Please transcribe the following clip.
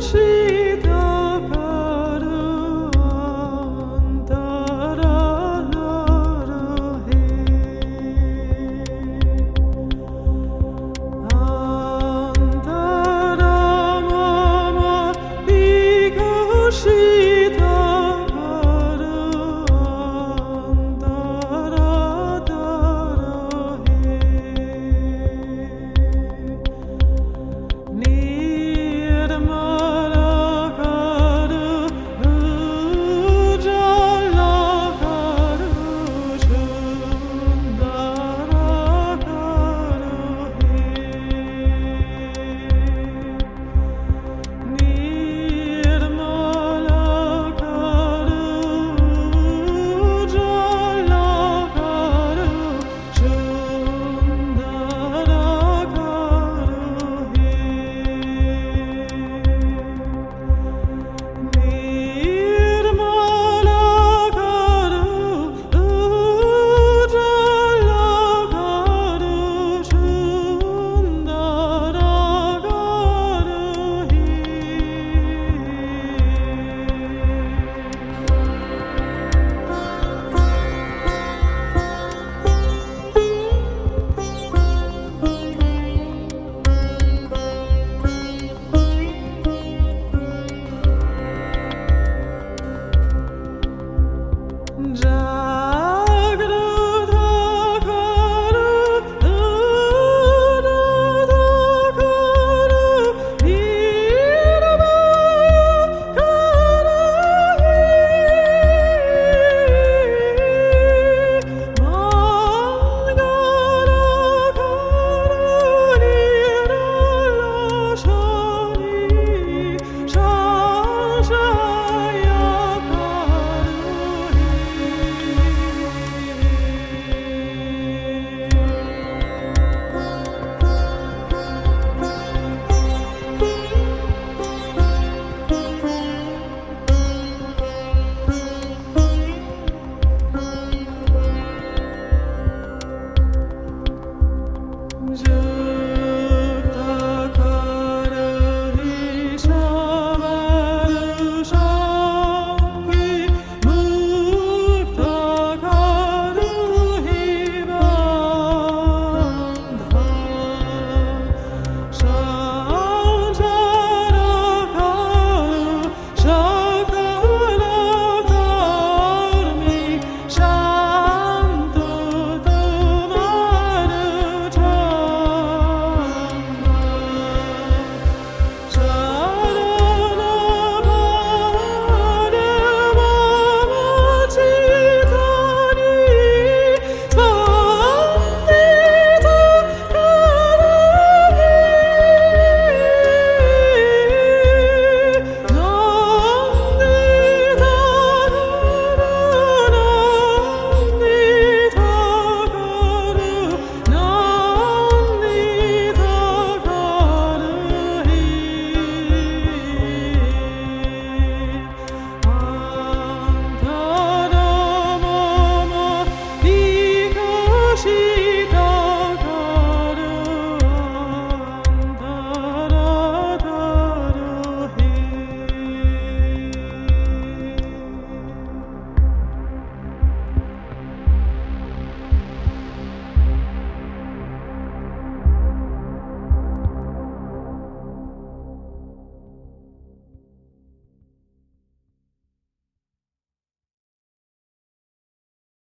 she je